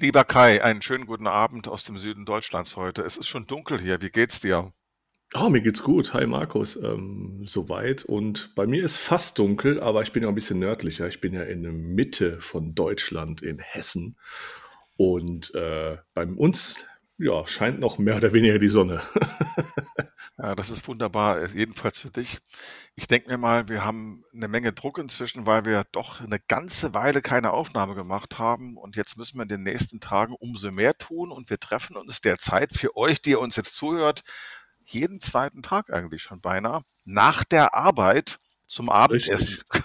Lieber Kai, einen schönen guten Abend aus dem Süden Deutschlands heute. Es ist schon dunkel hier. Wie geht's dir? Oh, mir geht's gut. Hi Markus. Ähm, soweit. Und bei mir ist fast dunkel, aber ich bin ja ein bisschen nördlicher. Ich bin ja in der Mitte von Deutschland, in Hessen. Und äh, bei uns ja, scheint noch mehr oder weniger die Sonne. Ja, das ist wunderbar, jedenfalls für dich. Ich denke mir mal, wir haben eine Menge Druck inzwischen, weil wir doch eine ganze Weile keine Aufnahme gemacht haben und jetzt müssen wir in den nächsten Tagen umso mehr tun und wir treffen uns derzeit für euch, die ihr uns jetzt zuhört, jeden zweiten Tag eigentlich schon beinahe, nach der Arbeit zum Abendessen. Richtig.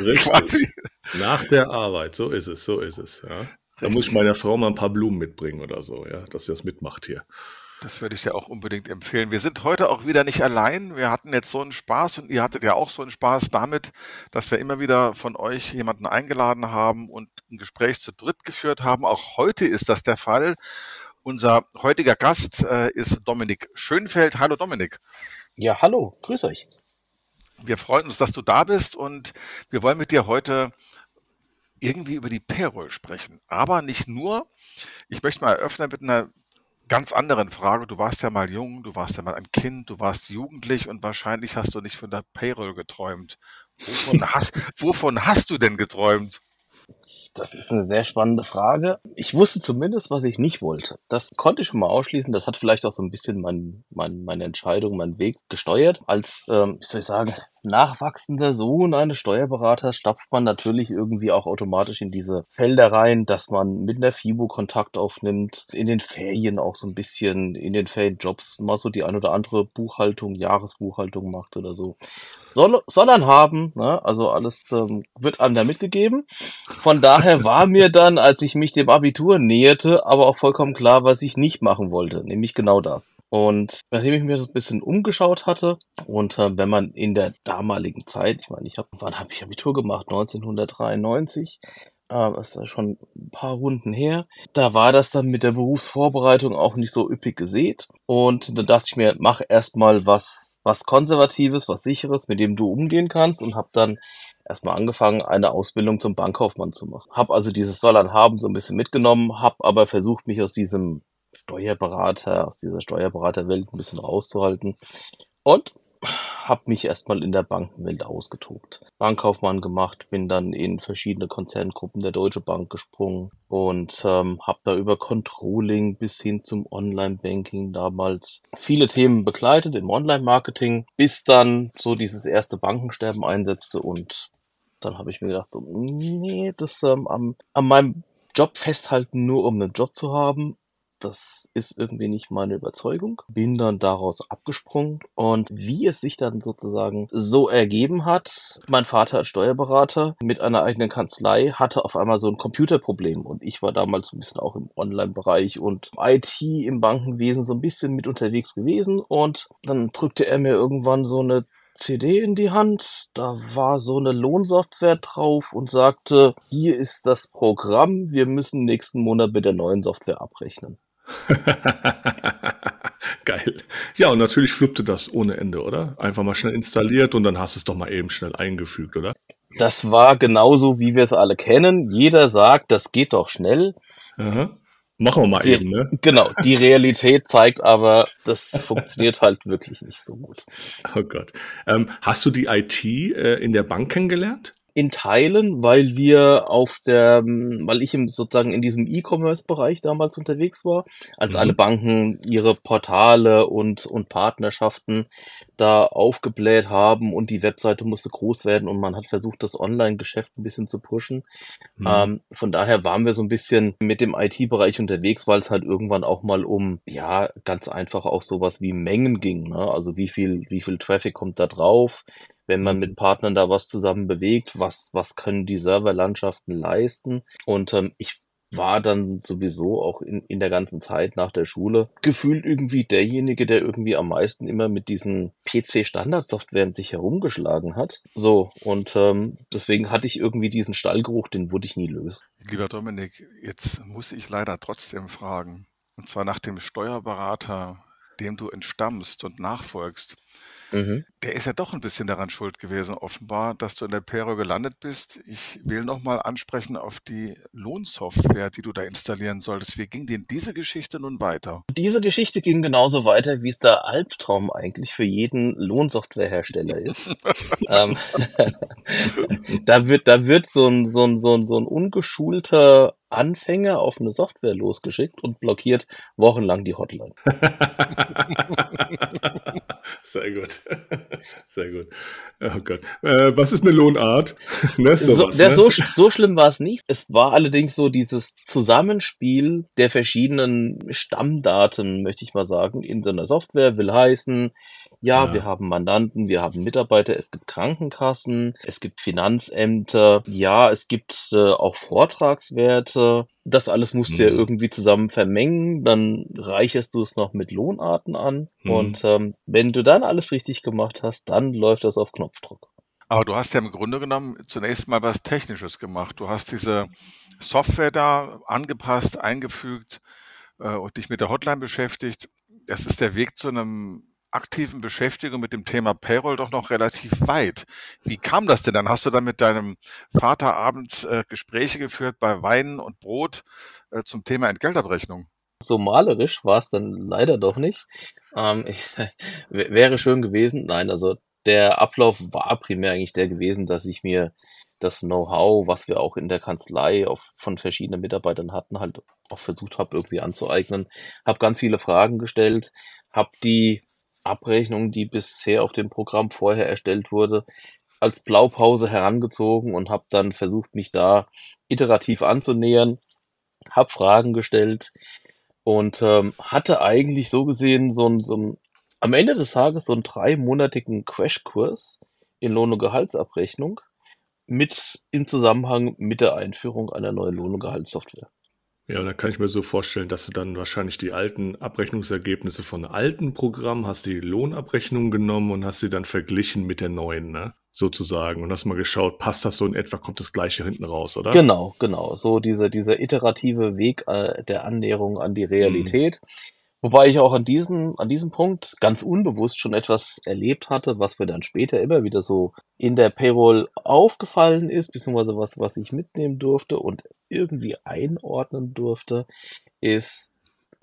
Richtig. Nach der Arbeit, so ist es, so ist es. Ja. Da muss ich meiner Frau mal ein paar Blumen mitbringen oder so, ja, dass sie das mitmacht hier. Das würde ich dir auch unbedingt empfehlen. Wir sind heute auch wieder nicht allein. Wir hatten jetzt so einen Spaß und ihr hattet ja auch so einen Spaß damit, dass wir immer wieder von euch jemanden eingeladen haben und ein Gespräch zu dritt geführt haben. Auch heute ist das der Fall. Unser heutiger Gast äh, ist Dominik Schönfeld. Hallo Dominik. Ja, hallo, grüß euch. Wir freuen uns, dass du da bist und wir wollen mit dir heute irgendwie über die Payroll sprechen. Aber nicht nur. Ich möchte mal eröffnen mit einer ganz anderen Frage. Du warst ja mal jung, du warst ja mal ein Kind, du warst jugendlich und wahrscheinlich hast du nicht von der Payroll geträumt. Wovon hast, wovon hast du denn geträumt? Das ist eine sehr spannende Frage. Ich wusste zumindest, was ich nicht wollte. Das konnte ich schon mal ausschließen. Das hat vielleicht auch so ein bisschen mein, mein, meine Entscheidung, meinen Weg gesteuert. Als, ähm, wie soll ich sagen, nachwachsender Sohn eines Steuerberaters stapft man natürlich irgendwie auch automatisch in diese Felder rein, dass man mit einer FIBO Kontakt aufnimmt, in den Ferien auch so ein bisschen, in den Ferienjobs mal so die ein oder andere Buchhaltung, Jahresbuchhaltung macht oder so soll, soll er haben. Ne? Also alles ähm, wird einem da mitgegeben. Von daher war mir dann, als ich mich dem Abitur näherte, aber auch vollkommen klar, was ich nicht machen wollte, nämlich genau das. Und nachdem ich mir das ein bisschen umgeschaut hatte und äh, wenn man in der damaligen Zeit, ich meine, ich habe, wann habe ich Abitur gemacht? 1993 äh, das ist schon ein paar Runden her. Da war das dann mit der Berufsvorbereitung auch nicht so üppig gesät. Und da dachte ich mir, mach erstmal was, was Konservatives, was Sicheres, mit dem du umgehen kannst und habe dann erstmal angefangen, eine Ausbildung zum Bankkaufmann zu machen. Hab also dieses Sollern haben so ein bisschen mitgenommen, hab aber versucht, mich aus diesem Steuerberater, aus dieser Steuerberaterwelt ein bisschen rauszuhalten. Und habe mich erstmal in der Bankenwelt ausgetobt. Bankkaufmann gemacht, bin dann in verschiedene Konzerngruppen der Deutsche Bank gesprungen und ähm, habe da über Controlling bis hin zum Online-Banking damals viele Themen begleitet im Online-Marketing, bis dann so dieses erste Bankensterben einsetzte und dann habe ich mir gedacht, so, nee, das ähm, am, an meinem Job festhalten, nur um einen Job zu haben, das ist irgendwie nicht meine Überzeugung. Bin dann daraus abgesprungen und wie es sich dann sozusagen so ergeben hat, mein Vater als Steuerberater mit einer eigenen Kanzlei hatte auf einmal so ein Computerproblem und ich war damals ein bisschen auch im Online-Bereich und IT im Bankenwesen so ein bisschen mit unterwegs gewesen und dann drückte er mir irgendwann so eine CD in die Hand, da war so eine Lohnsoftware drauf und sagte, hier ist das Programm, wir müssen nächsten Monat mit der neuen Software abrechnen. Geil. Ja, und natürlich flippte das ohne Ende, oder? Einfach mal schnell installiert und dann hast du es doch mal eben schnell eingefügt, oder? Das war genauso, wie wir es alle kennen. Jeder sagt, das geht doch schnell. Aha. Machen wir mal die, eben, ne? Genau, die Realität zeigt aber, das funktioniert halt wirklich nicht so gut. Oh Gott. Ähm, hast du die IT äh, in der Bank kennengelernt? In Teilen, weil wir auf der, weil ich im, sozusagen in diesem E-Commerce-Bereich damals unterwegs war, als mhm. alle Banken ihre Portale und, und Partnerschaften da aufgebläht haben und die Webseite musste groß werden und man hat versucht, das Online-Geschäft ein bisschen zu pushen. Mhm. Ähm, von daher waren wir so ein bisschen mit dem IT-Bereich unterwegs, weil es halt irgendwann auch mal um, ja, ganz einfach auch sowas wie Mengen ging. Ne? Also wie viel, wie viel Traffic kommt da drauf? wenn man mit Partnern da was zusammen bewegt, was, was können die Serverlandschaften leisten. Und ähm, ich war dann sowieso auch in, in der ganzen Zeit nach der Schule gefühlt irgendwie derjenige, der irgendwie am meisten immer mit diesen PC-Standardsoftwaren sich herumgeschlagen hat. So, und ähm, deswegen hatte ich irgendwie diesen Stallgeruch, den wurde ich nie lösen. Lieber Dominik, jetzt muss ich leider trotzdem fragen. Und zwar nach dem Steuerberater, dem du entstammst und nachfolgst. Mhm. Der ist ja doch ein bisschen daran schuld gewesen, offenbar, dass du in der Pero gelandet bist. Ich will nochmal ansprechen auf die Lohnsoftware, die du da installieren solltest. Wie ging denn diese Geschichte nun weiter? Diese Geschichte ging genauso weiter, wie es der Albtraum eigentlich für jeden Lohnsoftwarehersteller ist. ähm, da wird, da wird so ein, so ein, so ein, so ein ungeschulter Anfänger auf eine Software losgeschickt und blockiert wochenlang die Hotline. Sehr gut. Sehr gut. Oh Gott. Äh, was ist eine Lohnart? ne, sowas, so, ne? so, so schlimm war es nicht. Es war allerdings so dieses Zusammenspiel der verschiedenen Stammdaten, möchte ich mal sagen, in so einer Software will heißen, ja, ja, wir haben Mandanten, wir haben Mitarbeiter, es gibt Krankenkassen, es gibt Finanzämter, ja, es gibt äh, auch Vortragswerte. Das alles musst du ja mhm. irgendwie zusammen vermengen, dann reicherst du es noch mit Lohnarten an mhm. und ähm, wenn du dann alles richtig gemacht hast, dann läuft das auf Knopfdruck. Aber du hast ja im Grunde genommen zunächst mal was Technisches gemacht. Du hast diese Software da angepasst, eingefügt äh, und dich mit der Hotline beschäftigt. Es ist der Weg zu einem aktiven Beschäftigung mit dem Thema Payroll doch noch relativ weit. Wie kam das denn? Dann hast du dann mit deinem Vater abends äh, Gespräche geführt bei Wein und Brot äh, zum Thema Entgeltabrechnung. So malerisch war es dann leider doch nicht. Ähm, ich, wäre schön gewesen. Nein, also der Ablauf war primär eigentlich der gewesen, dass ich mir das Know-how, was wir auch in der Kanzlei auf, von verschiedenen Mitarbeitern hatten, halt auch versucht habe irgendwie anzueignen. Habe ganz viele Fragen gestellt, habe die Abrechnung, die bisher auf dem Programm vorher erstellt wurde, als Blaupause herangezogen und habe dann versucht, mich da iterativ anzunähern, habe Fragen gestellt und ähm, hatte eigentlich so gesehen so ein, so ein, am Ende des Tages so einen dreimonatigen Crashkurs in Lohn- und Gehaltsabrechnung mit im Zusammenhang mit der Einführung einer neuen Lohn- und Gehaltssoftware. Ja, da kann ich mir so vorstellen, dass du dann wahrscheinlich die alten Abrechnungsergebnisse von alten Programmen, hast die Lohnabrechnung genommen und hast sie dann verglichen mit der neuen, ne? Sozusagen. Und hast mal geschaut, passt das so in etwa, kommt das gleiche hinten raus, oder? Genau, genau. So dieser, dieser iterative Weg äh, der Annäherung an die Realität. Mhm. Wobei ich auch an diesem, an diesem Punkt ganz unbewusst schon etwas erlebt hatte, was mir dann später immer wieder so in der Payroll aufgefallen ist, beziehungsweise was, was ich mitnehmen durfte und irgendwie einordnen durfte, ist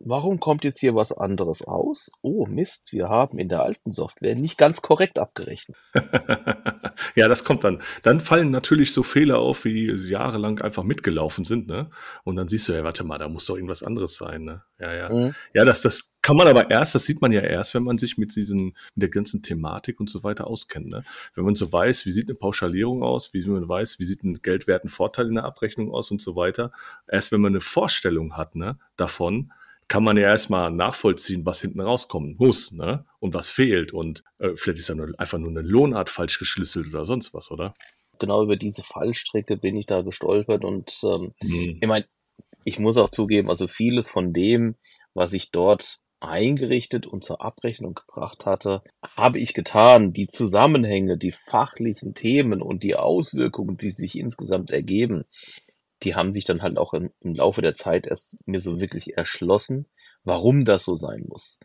warum kommt jetzt hier was anderes raus? Oh Mist, wir haben in der alten Software nicht ganz korrekt abgerechnet. ja, das kommt dann. Dann fallen natürlich so Fehler auf, wie jahrelang einfach mitgelaufen sind, ne? Und dann siehst du, ja, warte mal, da muss doch irgendwas anderes sein, ne? Ja, ja. Mhm. Ja, das, das kann man aber erst, das sieht man ja erst, wenn man sich mit diesen, mit der ganzen Thematik und so weiter auskennt, ne? Wenn man so weiß, wie sieht eine Pauschalierung aus, wie man weiß, wie sieht ein geldwerten Vorteil in der Abrechnung aus und so weiter. Erst wenn man eine Vorstellung hat, ne, davon, kann man ja erstmal nachvollziehen, was hinten rauskommen muss, ne? Und was fehlt. Und äh, vielleicht ist ja nur, einfach nur eine Lohnart falsch geschlüsselt oder sonst was, oder? Genau über diese Fallstrecke bin ich da gestolpert und ähm, mhm. ich meine, ich muss auch zugeben, also vieles von dem, was ich dort eingerichtet und zur Abrechnung gebracht hatte, habe ich getan. Die Zusammenhänge, die fachlichen Themen und die Auswirkungen, die sich insgesamt ergeben, die haben sich dann halt auch im, im Laufe der Zeit erst mir so wirklich erschlossen, warum das so sein muss.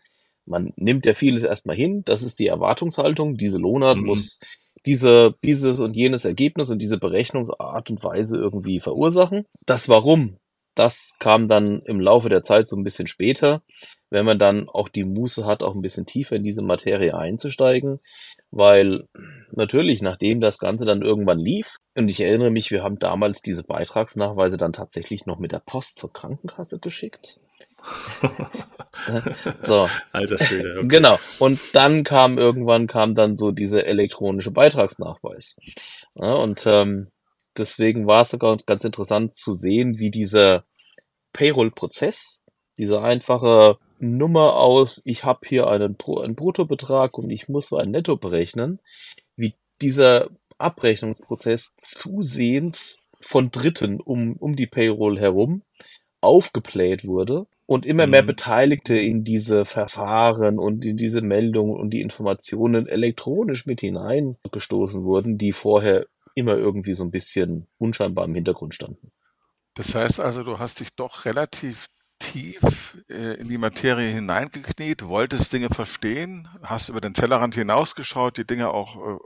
Man nimmt ja vieles erstmal hin, das ist die Erwartungshaltung, diese Lohnart mhm. muss diese, dieses und jenes Ergebnis und diese Berechnungsart und Weise irgendwie verursachen. Das Warum, das kam dann im Laufe der Zeit so ein bisschen später, wenn man dann auch die Muße hat, auch ein bisschen tiefer in diese Materie einzusteigen, weil natürlich, nachdem das Ganze dann irgendwann lief, und ich erinnere mich, wir haben damals diese Beitragsnachweise dann tatsächlich noch mit der Post zur Krankenkasse geschickt. so. Alter Schwede. Okay. Genau. Und dann kam irgendwann kam dann so dieser elektronische Beitragsnachweis. Ja, und ähm, deswegen war es sogar ganz interessant zu sehen, wie dieser Payroll-Prozess, diese einfache Nummer aus, ich habe hier einen, einen Bruttobetrag und ich muss ein Netto berechnen, wie dieser Abrechnungsprozess zusehends von Dritten um, um die Payroll herum aufgebläht wurde und immer mehr mhm. Beteiligte in diese Verfahren und in diese Meldungen und die Informationen elektronisch mit hineingestoßen wurden, die vorher immer irgendwie so ein bisschen unscheinbar im Hintergrund standen. Das heißt also, du hast dich doch relativ tief äh, in die Materie hineingekniet, wolltest Dinge verstehen, hast über den Tellerrand hinausgeschaut, die Dinge auch äh,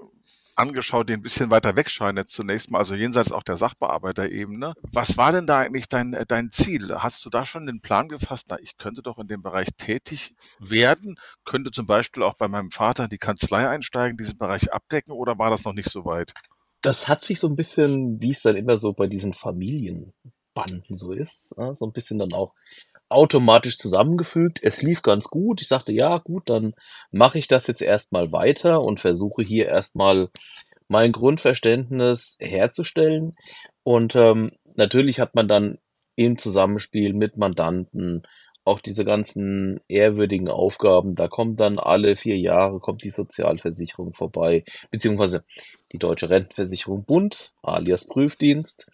angeschaut, die ein bisschen weiter weg scheinen zunächst mal, also jenseits auch der Sachbearbeiterebene. Was war denn da eigentlich dein, äh, dein Ziel? Hast du da schon den Plan gefasst, na, ich könnte doch in dem Bereich tätig werden, könnte zum Beispiel auch bei meinem Vater in die Kanzlei einsteigen, diesen Bereich abdecken oder war das noch nicht so weit? Das hat sich so ein bisschen, wie es dann immer so bei diesen Familienbanden so ist, so ein bisschen dann auch automatisch zusammengefügt. Es lief ganz gut. Ich sagte, ja, gut, dann mache ich das jetzt erstmal weiter und versuche hier erstmal mein Grundverständnis herzustellen. Und ähm, natürlich hat man dann im Zusammenspiel mit Mandanten auch diese ganzen ehrwürdigen Aufgaben. Da kommt dann alle vier Jahre kommt die Sozialversicherung vorbei, beziehungsweise die Deutsche Rentenversicherung Bund, alias Prüfdienst,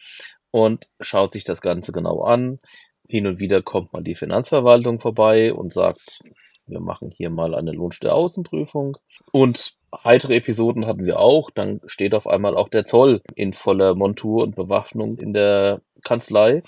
und schaut sich das Ganze genau an. Hin und wieder kommt mal die Finanzverwaltung vorbei und sagt, wir machen hier mal eine Lohnsteueraußenprüfung. Und heitere Episoden hatten wir auch. Dann steht auf einmal auch der Zoll in voller Montur und Bewaffnung in der Kanzlei,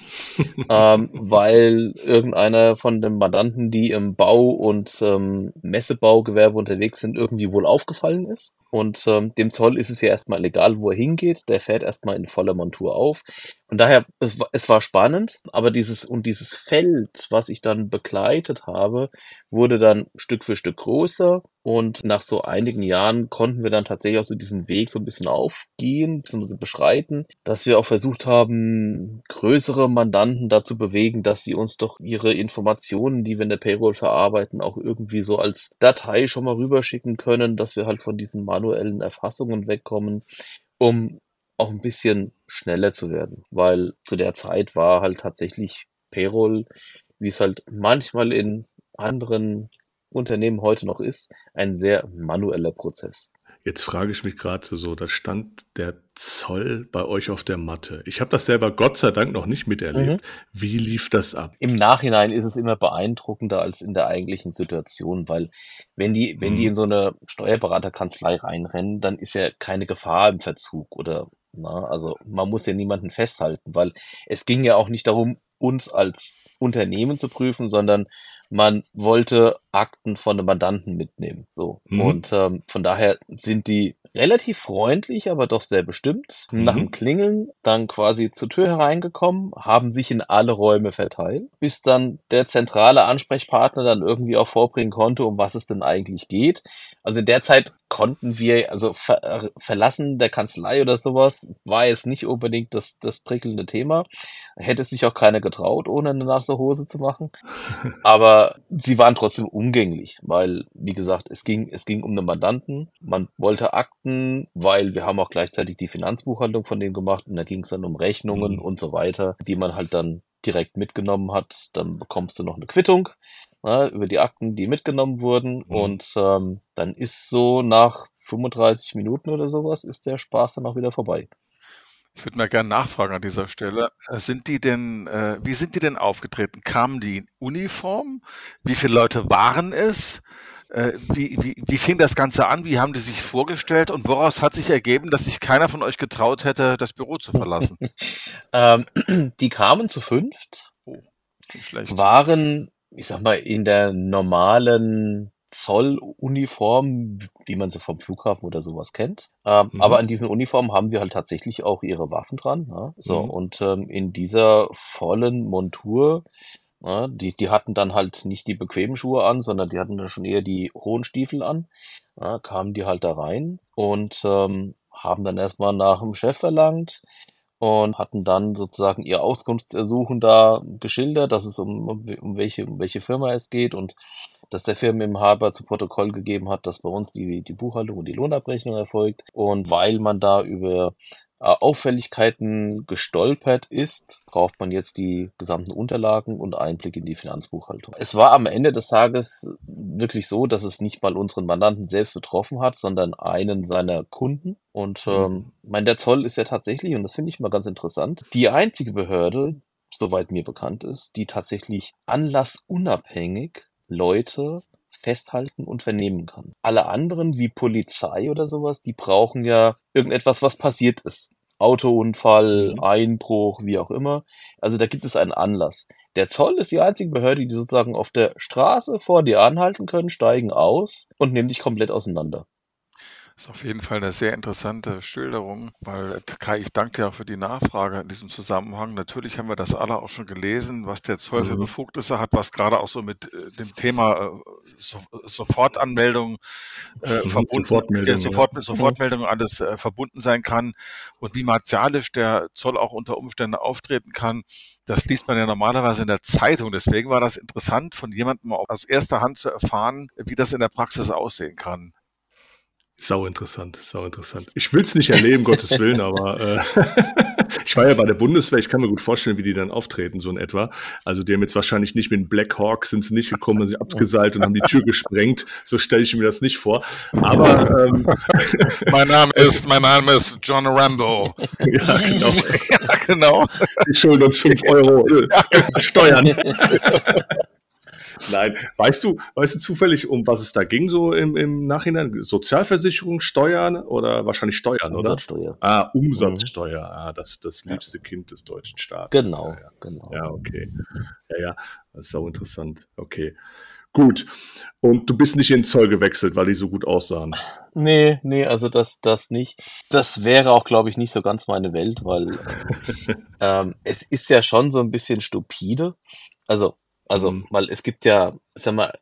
ähm, weil irgendeiner von den Mandanten, die im Bau- und ähm, Messebaugewerbe unterwegs sind, irgendwie wohl aufgefallen ist. Und ähm, dem Zoll ist es ja erstmal egal, wo er hingeht. Der fährt erstmal in voller Montur auf. Von daher, es, war, es war spannend, aber dieses und dieses Feld, was ich dann begleitet habe, wurde dann Stück für Stück größer. Und nach so einigen Jahren konnten wir dann tatsächlich auch so diesen Weg so ein bisschen aufgehen, bzw. beschreiten, dass wir auch versucht haben, größere Mandanten dazu bewegen, dass sie uns doch ihre Informationen, die wir in der Payroll verarbeiten, auch irgendwie so als Datei schon mal rüberschicken können, dass wir halt von diesen manuellen Erfassungen wegkommen, um auch ein bisschen schneller zu werden. Weil zu der Zeit war halt tatsächlich Payroll, wie es halt manchmal in anderen Unternehmen heute noch ist, ein sehr manueller Prozess. Jetzt frage ich mich gerade so, da stand der Zoll bei euch auf der Matte. Ich habe das selber Gott sei Dank noch nicht miterlebt. Mhm. Wie lief das ab? Im Nachhinein ist es immer beeindruckender als in der eigentlichen Situation, weil wenn die, wenn mhm. die in so eine Steuerberaterkanzlei reinrennen, dann ist ja keine Gefahr im Verzug oder na, also man muss ja niemanden festhalten, weil es ging ja auch nicht darum, uns als Unternehmen zu prüfen, sondern man wollte Akten von einem Mandanten mitnehmen. So. Mhm. Und ähm, von daher sind die relativ freundlich, aber doch sehr bestimmt. Mhm. Nach dem Klingeln dann quasi zur Tür hereingekommen, haben sich in alle Räume verteilt, bis dann der zentrale Ansprechpartner dann irgendwie auch vorbringen konnte, um was es denn eigentlich geht. Also in der Zeit konnten wir, also ver äh, verlassen der Kanzlei oder sowas, war jetzt nicht unbedingt das, das prickelnde Thema. Hätte sich auch keiner getraut, ohne eine nasse Hose zu machen. Aber sie waren trotzdem umgänglich, weil, wie gesagt, es ging, es ging um den Mandanten. Man wollte Akten, weil wir haben auch gleichzeitig die Finanzbuchhaltung von dem gemacht und da ging es dann um Rechnungen mhm. und so weiter, die man halt dann direkt mitgenommen hat. Dann bekommst du noch eine Quittung ja, ne, über die Akten, die mitgenommen wurden. Mhm. Und ähm, dann ist so nach 35 Minuten oder sowas, ist der Spaß dann auch wieder vorbei. Ich würde mal gerne nachfragen an dieser Stelle. Äh, sind die denn, äh, wie sind die denn aufgetreten? Kamen die in Uniform? Wie viele Leute waren es? Äh, wie, wie, wie fing das Ganze an? Wie haben die sich vorgestellt? Und woraus hat sich ergeben, dass sich keiner von euch getraut hätte, das Büro zu verlassen? ähm, die kamen zu fünft. Oh, schlecht. Waren, ich sag mal, in der normalen Zolluniform, wie man sie vom Flughafen oder sowas kennt. Ähm, mhm. Aber an diesen Uniformen haben sie halt tatsächlich auch ihre Waffen dran. Ja? So, mhm. und ähm, in dieser vollen Montur, ja, die, die hatten dann halt nicht die bequemen Schuhe an, sondern die hatten dann schon eher die hohen Stiefel an. Ja, kamen die halt da rein und ähm, haben dann erstmal nach dem Chef verlangt und hatten dann sozusagen ihr Auskunftsersuchen da geschildert, dass es um, um, welche, um welche Firma es geht und dass der Firmeninhaber zu Protokoll gegeben hat, dass bei uns die, die Buchhaltung und die Lohnabrechnung erfolgt. Und weil man da über Auffälligkeiten gestolpert ist, braucht man jetzt die gesamten Unterlagen und Einblick in die Finanzbuchhaltung. Es war am Ende des Tages wirklich so, dass es nicht mal unseren Mandanten selbst betroffen hat, sondern einen seiner Kunden. Und mhm. ähm, mein der Zoll ist ja tatsächlich, und das finde ich mal ganz interessant, die einzige Behörde, soweit mir bekannt ist, die tatsächlich anlassunabhängig Leute festhalten und vernehmen kann. Alle anderen, wie Polizei oder sowas, die brauchen ja irgendetwas, was passiert ist. Autounfall, Mhm. Einbruch, wie auch immer. Also da gibt es einen Anlass. Der Zoll ist die einzige Behörde, die sozusagen auf der Straße vor dir anhalten können, steigen aus und nehmen dich komplett auseinander. Das ist auf jeden Fall eine sehr interessante Schilderung, weil äh, Kai, ich danke dir auch für die Nachfrage in diesem Zusammenhang. Natürlich haben wir das alle auch schon gelesen, was der Zoll für Mhm. Befugnisse hat, was gerade auch so mit äh, dem Thema äh, so Sofortanmeldung äh, Mhm, verbunden, Sofortmeldung, ja. Sofort, Sofortmeldung alles äh, verbunden sein kann und wie martialisch der Zoll auch unter Umständen auftreten kann. Das liest man ja normalerweise in der Zeitung. Deswegen war das interessant, von jemandem aus erster Hand zu erfahren, wie das in der Praxis aussehen kann. Sau interessant, sau interessant. Ich will es nicht erleben, Gottes Willen, aber äh, ich war ja bei der Bundeswehr, ich kann mir gut vorstellen, wie die dann auftreten, so in etwa. Also die haben jetzt wahrscheinlich nicht mit dem Black Hawk, sind sie nicht gekommen, sie abgeseilt und haben die Tür gesprengt. So stelle ich mir das nicht vor. Aber ähm, Mein Name ist, mein Name ist John Rambo. ja, genau. ja, genau. Die schulden uns 5 Euro äh, Steuern. Nein, weißt du, weißt du zufällig, um was es da ging, so im, im Nachhinein? Sozialversicherung, Steuern oder wahrscheinlich Steuern, oder? Umsatzsteuer. Ah, Umsatzsteuer, ah, das, das liebste Kind des deutschen Staates. Genau, Ja, ja. genau. Ja, okay. Ja, ja, das ist so interessant. Okay. Gut. Und du bist nicht in den Zoll gewechselt, weil die so gut aussahen. Nee, nee, also das, das nicht. Das wäre auch, glaube ich, nicht so ganz meine Welt, weil ähm, es ist ja schon so ein bisschen stupide. Also, also, Mhm. weil es gibt ja, sag mal,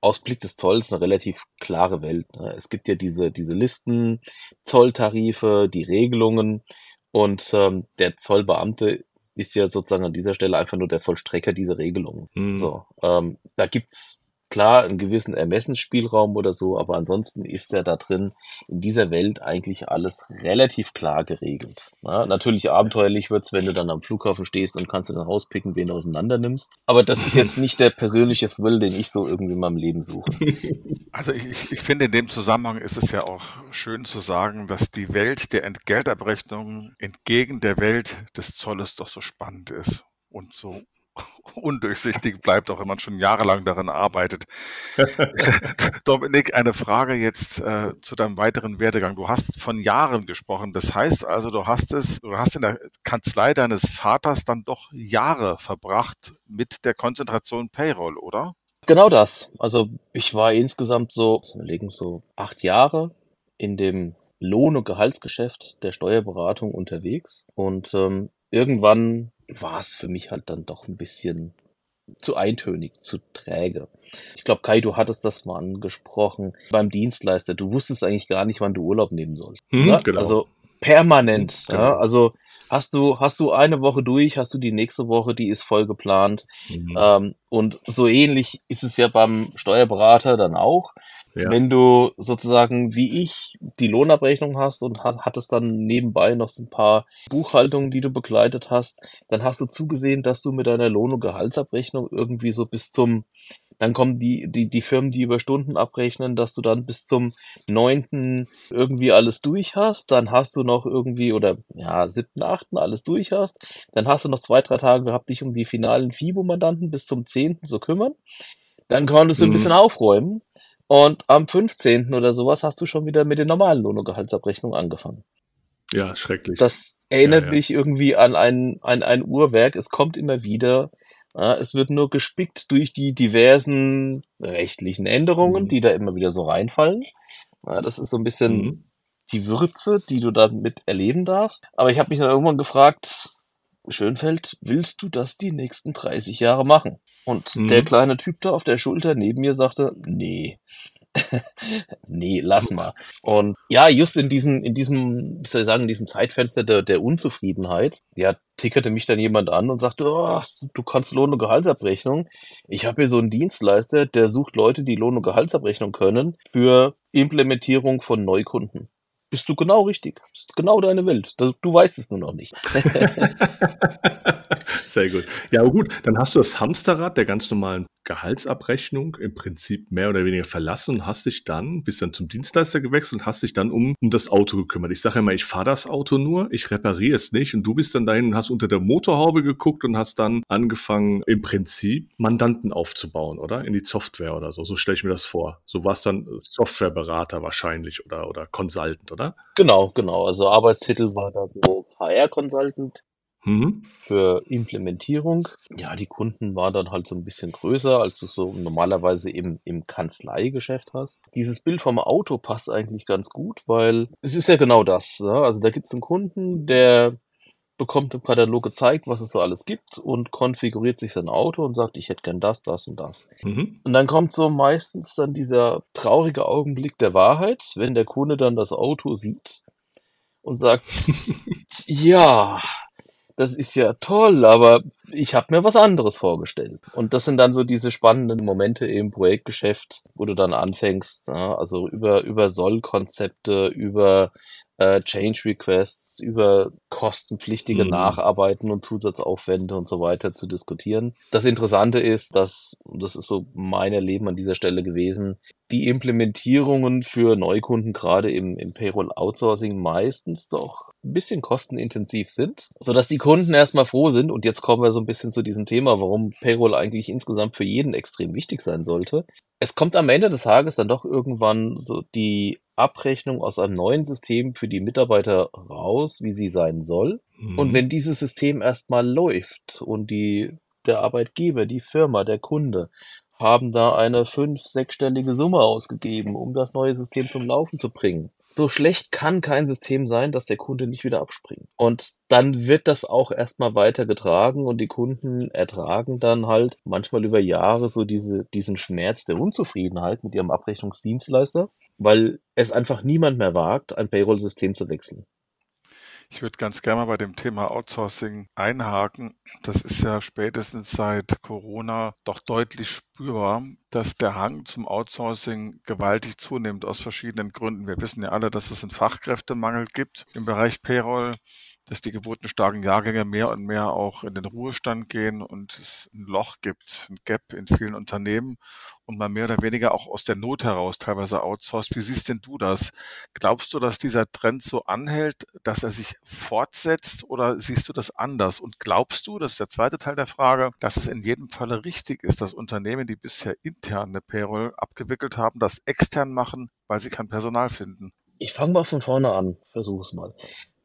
aus Blick des Zolls eine relativ klare Welt. Ne? Es gibt ja diese, diese Listen, Zolltarife, die Regelungen und ähm, der Zollbeamte ist ja sozusagen an dieser Stelle einfach nur der Vollstrecker dieser Regelungen. Mhm. So, ähm, da gibt's klar einen gewissen Ermessensspielraum oder so, aber ansonsten ist ja da drin in dieser Welt eigentlich alles relativ klar geregelt. Ja, natürlich abenteuerlich wird's, wenn du dann am Flughafen stehst und kannst du dann rauspicken, wen du auseinander nimmst. Aber das ist jetzt nicht der persönliche Thrill, den ich so irgendwie in meinem Leben suche. Also ich, ich, ich finde, in dem Zusammenhang ist es ja auch schön zu sagen, dass die Welt der Entgeltabrechnung entgegen der Welt des Zolles doch so spannend ist und so undurchsichtig bleibt, auch wenn man schon jahrelang darin arbeitet. Dominik, eine Frage jetzt äh, zu deinem weiteren Werdegang. Du hast von Jahren gesprochen. Das heißt also, du hast es, du hast in der Kanzlei deines Vaters dann doch Jahre verbracht mit der Konzentration Payroll, oder? Genau das. Also ich war insgesamt so, überlegen, so acht Jahre in dem Lohn- und Gehaltsgeschäft der Steuerberatung unterwegs und ähm, irgendwann war es für mich halt dann doch ein bisschen zu eintönig, zu träge. Ich glaube, Kai, du hattest das mal angesprochen beim Dienstleister. Du wusstest eigentlich gar nicht, wann du Urlaub nehmen sollst. Mhm, ne? genau. Also permanent. Genau. Ja? Also hast du, hast du eine Woche durch, hast du die nächste Woche, die ist voll geplant. Mhm. Ähm, und so ähnlich ist es ja beim Steuerberater dann auch. Ja. Wenn du sozusagen wie ich die Lohnabrechnung hast und ha- hattest dann nebenbei noch so ein paar Buchhaltungen, die du begleitet hast, dann hast du zugesehen, dass du mit deiner Lohn- und Gehaltsabrechnung irgendwie so bis zum, dann kommen die, die, die Firmen, die über Stunden abrechnen, dass du dann bis zum neunten irgendwie alles durch hast, dann hast du noch irgendwie, oder ja, siebten, achten alles durch hast, dann hast du noch zwei, drei Tage gehabt, dich um die finalen FIBO-Mandanten bis zum zehnten zu kümmern. Dann konntest du ein Mhm. bisschen aufräumen. Und am 15. oder sowas hast du schon wieder mit den normalen Lohn- und Gehaltsabrechnungen angefangen. ja, schrecklich. Das erinnert Ja, ja. mich irgendwie an ein, an ein Uhrwerk. Es kommt immer wieder. Es wird nur gespickt durch die diversen rechtlichen Änderungen, Mhm. die da immer wieder so reinfallen. Das ist so ein bisschen Mhm. die Würze, die du da mit erleben darfst. Aber ich habe mich dann irgendwann gefragt, Schönfeld, willst du das die nächsten 30 Jahre machen? Und Mhm. der kleine Typ da auf der Schulter neben mir sagte, nee. nee, lass mal. Und ja, just in diesem, in diesem, wie soll ich sagen, in diesem Zeitfenster der, der Unzufriedenheit, ja, tickerte mich dann jemand an und sagte, oh, du kannst Lohn- und Gehaltsabrechnung. Ich habe hier so einen Dienstleister, der sucht Leute, die Lohn- und Gehaltsabrechnung können für Implementierung von Neukunden. Bist du genau richtig. Ist genau deine Welt. Das- Du weißt es nur noch nicht. Sehr gut. Ja, gut, dann hast du das Hamsterrad der ganz normalen Gehaltsabrechnung im Prinzip mehr oder weniger verlassen und hast dich dann, bist dann zum Dienstleister gewechselt und hast dich dann um, um das Auto gekümmert. Ich sage immer, ich fahre das Auto nur, ich repariere es nicht und du bist dann dahin und hast unter der Motorhaube geguckt und hast dann angefangen, im Prinzip Mandanten aufzubauen, oder? In die Software oder so. So stelle ich mir das vor. So war es dann Softwareberater wahrscheinlich oder, oder Consultant, oder? Genau, genau. Also Arbeitstitel war da so HR-Consultant mhm. für Implementierung. Ja, die Kunden waren dann halt so ein bisschen größer, als du so normalerweise im, im Kanzleigeschäft hast. Dieses Bild vom Auto passt eigentlich ganz gut, weil es ist ja genau das. Ne? Also da gibt es einen Kunden, der bekommt im Katalog gezeigt, was es so alles gibt und konfiguriert sich sein Auto und sagt, ich hätte gern das, das und das. Mhm. Und dann kommt so meistens dann dieser traurige Augenblick der Wahrheit, wenn der Kunde dann das Auto sieht und sagt, ja, das ist ja toll, aber ich habe mir was anderes vorgestellt. Und das sind dann so diese spannenden Momente im Projektgeschäft, wo du dann anfängst, ja, also über, über Sollkonzepte, über äh, Change Requests, über kostenpflichtige mhm. Nacharbeiten und Zusatzaufwände und so weiter zu diskutieren. Das Interessante ist, dass, das ist so mein Erleben an dieser Stelle gewesen, die Implementierungen für Neukunden gerade im, im Payroll Outsourcing meistens doch ein bisschen kostenintensiv sind, sodass die Kunden erstmal froh sind. Und jetzt kommen wir so ein bisschen zu diesem Thema, warum Payroll eigentlich insgesamt für jeden extrem wichtig sein sollte. Es kommt am Ende des Tages dann doch irgendwann so die Abrechnung aus einem neuen System für die Mitarbeiter raus, wie sie sein soll. Mhm. Und wenn dieses System erstmal läuft und die, der Arbeitgeber, die Firma, der Kunde haben da eine fünf-, sechsstellige Summe ausgegeben, um das neue System zum Laufen zu bringen. So schlecht kann kein System sein, dass der Kunde nicht wieder abspringt. Und dann wird das auch erstmal weiter getragen und die Kunden ertragen dann halt manchmal über Jahre so diese, diesen Schmerz der Unzufriedenheit mit ihrem Abrechnungsdienstleister, weil es einfach niemand mehr wagt, ein Payroll-System zu wechseln. Ich würde ganz gerne mal bei dem Thema Outsourcing einhaken. Das ist ja spätestens seit Corona doch deutlich spürbar, dass der Hang zum Outsourcing gewaltig zunimmt aus verschiedenen Gründen. Wir wissen ja alle, dass es einen Fachkräftemangel gibt im Bereich Payroll dass die geburtenstarken Jahrgänge mehr und mehr auch in den Ruhestand gehen und es ein Loch gibt, ein Gap in vielen Unternehmen und man mehr oder weniger auch aus der Not heraus teilweise outsourced. Wie siehst denn du das? Glaubst du, dass dieser Trend so anhält, dass er sich fortsetzt oder siehst du das anders? Und glaubst du, das ist der zweite Teil der Frage, dass es in jedem Falle richtig ist, dass Unternehmen, die bisher intern eine Payroll abgewickelt haben, das extern machen, weil sie kein Personal finden? Ich fange mal von vorne an, versuche es mal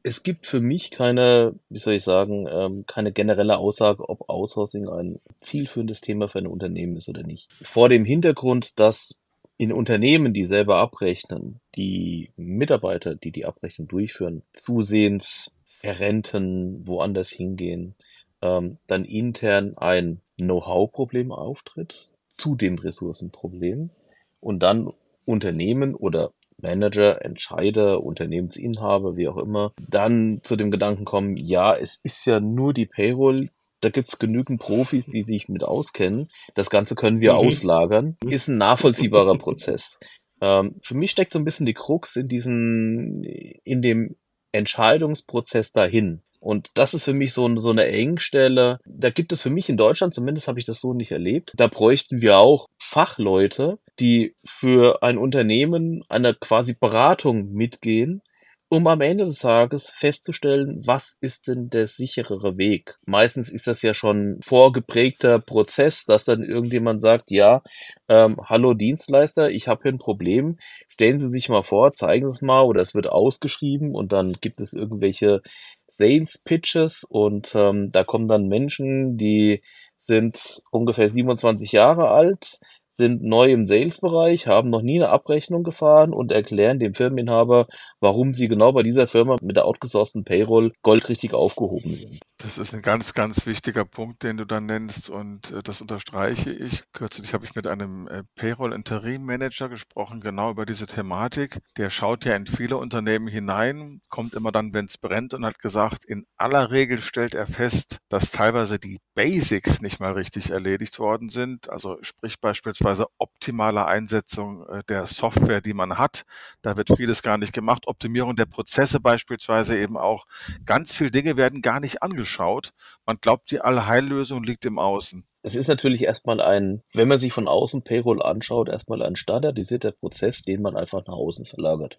es gibt für mich keine, wie soll ich sagen, ähm, keine generelle Aussage, ob Outsourcing ein zielführendes Thema für ein Unternehmen ist oder nicht. Vor dem Hintergrund, dass in Unternehmen, die selber abrechnen, die Mitarbeiter, die die Abrechnung durchführen, zusehends verrenten, woanders hingehen, ähm, dann intern ein Know-how-Problem auftritt zu dem Ressourcenproblem und dann Unternehmen oder Manager, Entscheider, Unternehmensinhaber, wie auch immer, dann zu dem Gedanken kommen, ja, es ist ja nur die Payroll, da gibt's genügend Profis, die sich mit auskennen. Das Ganze können wir mhm. auslagern. Ist ein nachvollziehbarer Prozess. Ähm, für mich steckt so ein bisschen die Krux in diesem, in dem Entscheidungsprozess dahin. Und das ist für mich so, so eine Engstelle. Da gibt es für mich in Deutschland, zumindest habe ich das so nicht erlebt, da bräuchten wir auch Fachleute, die für ein Unternehmen eine quasi Beratung mitgehen, um am Ende des Tages festzustellen, was ist denn der sicherere Weg. Meistens ist das ja schon vorgeprägter Prozess, dass dann irgendjemand sagt, ja, ähm, hallo Dienstleister, ich habe hier ein Problem, stellen Sie sich mal vor, zeigen Sie es mal oder es wird ausgeschrieben und dann gibt es irgendwelche Sales Pitches und ähm, da kommen dann Menschen, die sind ungefähr 27 Jahre alt, sind neu im Sales-Bereich, haben noch nie eine Abrechnung gefahren und erklären dem Firmeninhaber, warum sie genau bei dieser Firma mit der outgesourcten Payroll goldrichtig aufgehoben sind. Das ist ein ganz, ganz wichtiger Punkt, den du dann nennst und äh, das unterstreiche ich. Kürzlich habe ich mit einem äh, Payroll-Interim-Manager gesprochen, genau über diese Thematik. Der schaut ja in viele Unternehmen hinein, kommt immer dann, wenn es brennt und hat gesagt, in aller Regel stellt er fest, dass teilweise die Basics nicht mal richtig erledigt worden sind. Also sprich beispielsweise optimale Einsetzung äh, der Software, die man hat. Da wird vieles gar nicht gemacht. Optimierung der Prozesse beispielsweise eben auch. Ganz viele Dinge werden gar nicht angeschaut schaut. Man glaubt, die Allheillösung liegt im Außen. Es ist natürlich erstmal ein, wenn man sich von außen Payroll anschaut, erstmal ein standardisierter Prozess, den man einfach nach außen verlagert.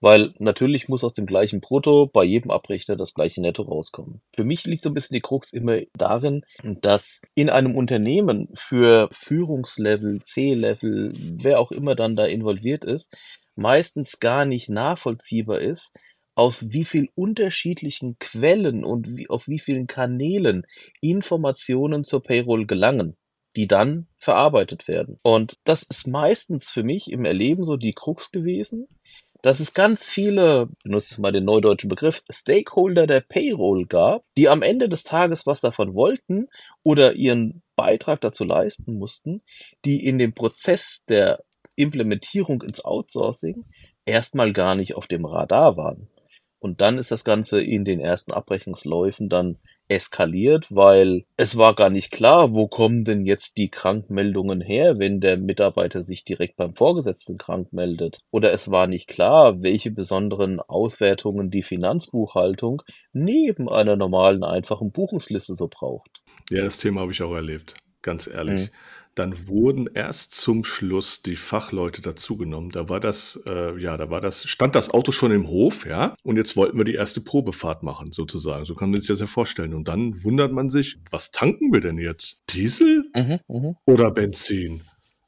Weil natürlich muss aus dem gleichen Brutto bei jedem Abrechner das gleiche Netto rauskommen. Für mich liegt so ein bisschen die Krux immer darin, dass in einem Unternehmen für Führungslevel, C-Level, wer auch immer dann da involviert ist, meistens gar nicht nachvollziehbar ist, aus wie viel unterschiedlichen Quellen und wie, auf wie vielen Kanälen Informationen zur Payroll gelangen, die dann verarbeitet werden. Und das ist meistens für mich im Erleben so die Krux gewesen, dass es ganz viele, benutze mal den neudeutschen Begriff, Stakeholder der Payroll gab, die am Ende des Tages was davon wollten oder ihren Beitrag dazu leisten mussten, die in dem Prozess der Implementierung ins Outsourcing erstmal gar nicht auf dem Radar waren. Und dann ist das Ganze in den ersten Abrechnungsläufen dann eskaliert, weil es war gar nicht klar, wo kommen denn jetzt die Krankmeldungen her, wenn der Mitarbeiter sich direkt beim Vorgesetzten krank meldet. Oder es war nicht klar, welche besonderen Auswertungen die Finanzbuchhaltung neben einer normalen, einfachen Buchungsliste so braucht. Ja, das Thema habe ich auch erlebt, ganz ehrlich. Mhm. Dann wurden erst zum Schluss die Fachleute dazugenommen. Da war das, äh, ja, da war das, stand das Auto schon im Hof, ja, und jetzt wollten wir die erste Probefahrt machen, sozusagen. So kann man sich das ja vorstellen. Und dann wundert man sich, was tanken wir denn jetzt? Diesel mhm, mh. oder Benzin?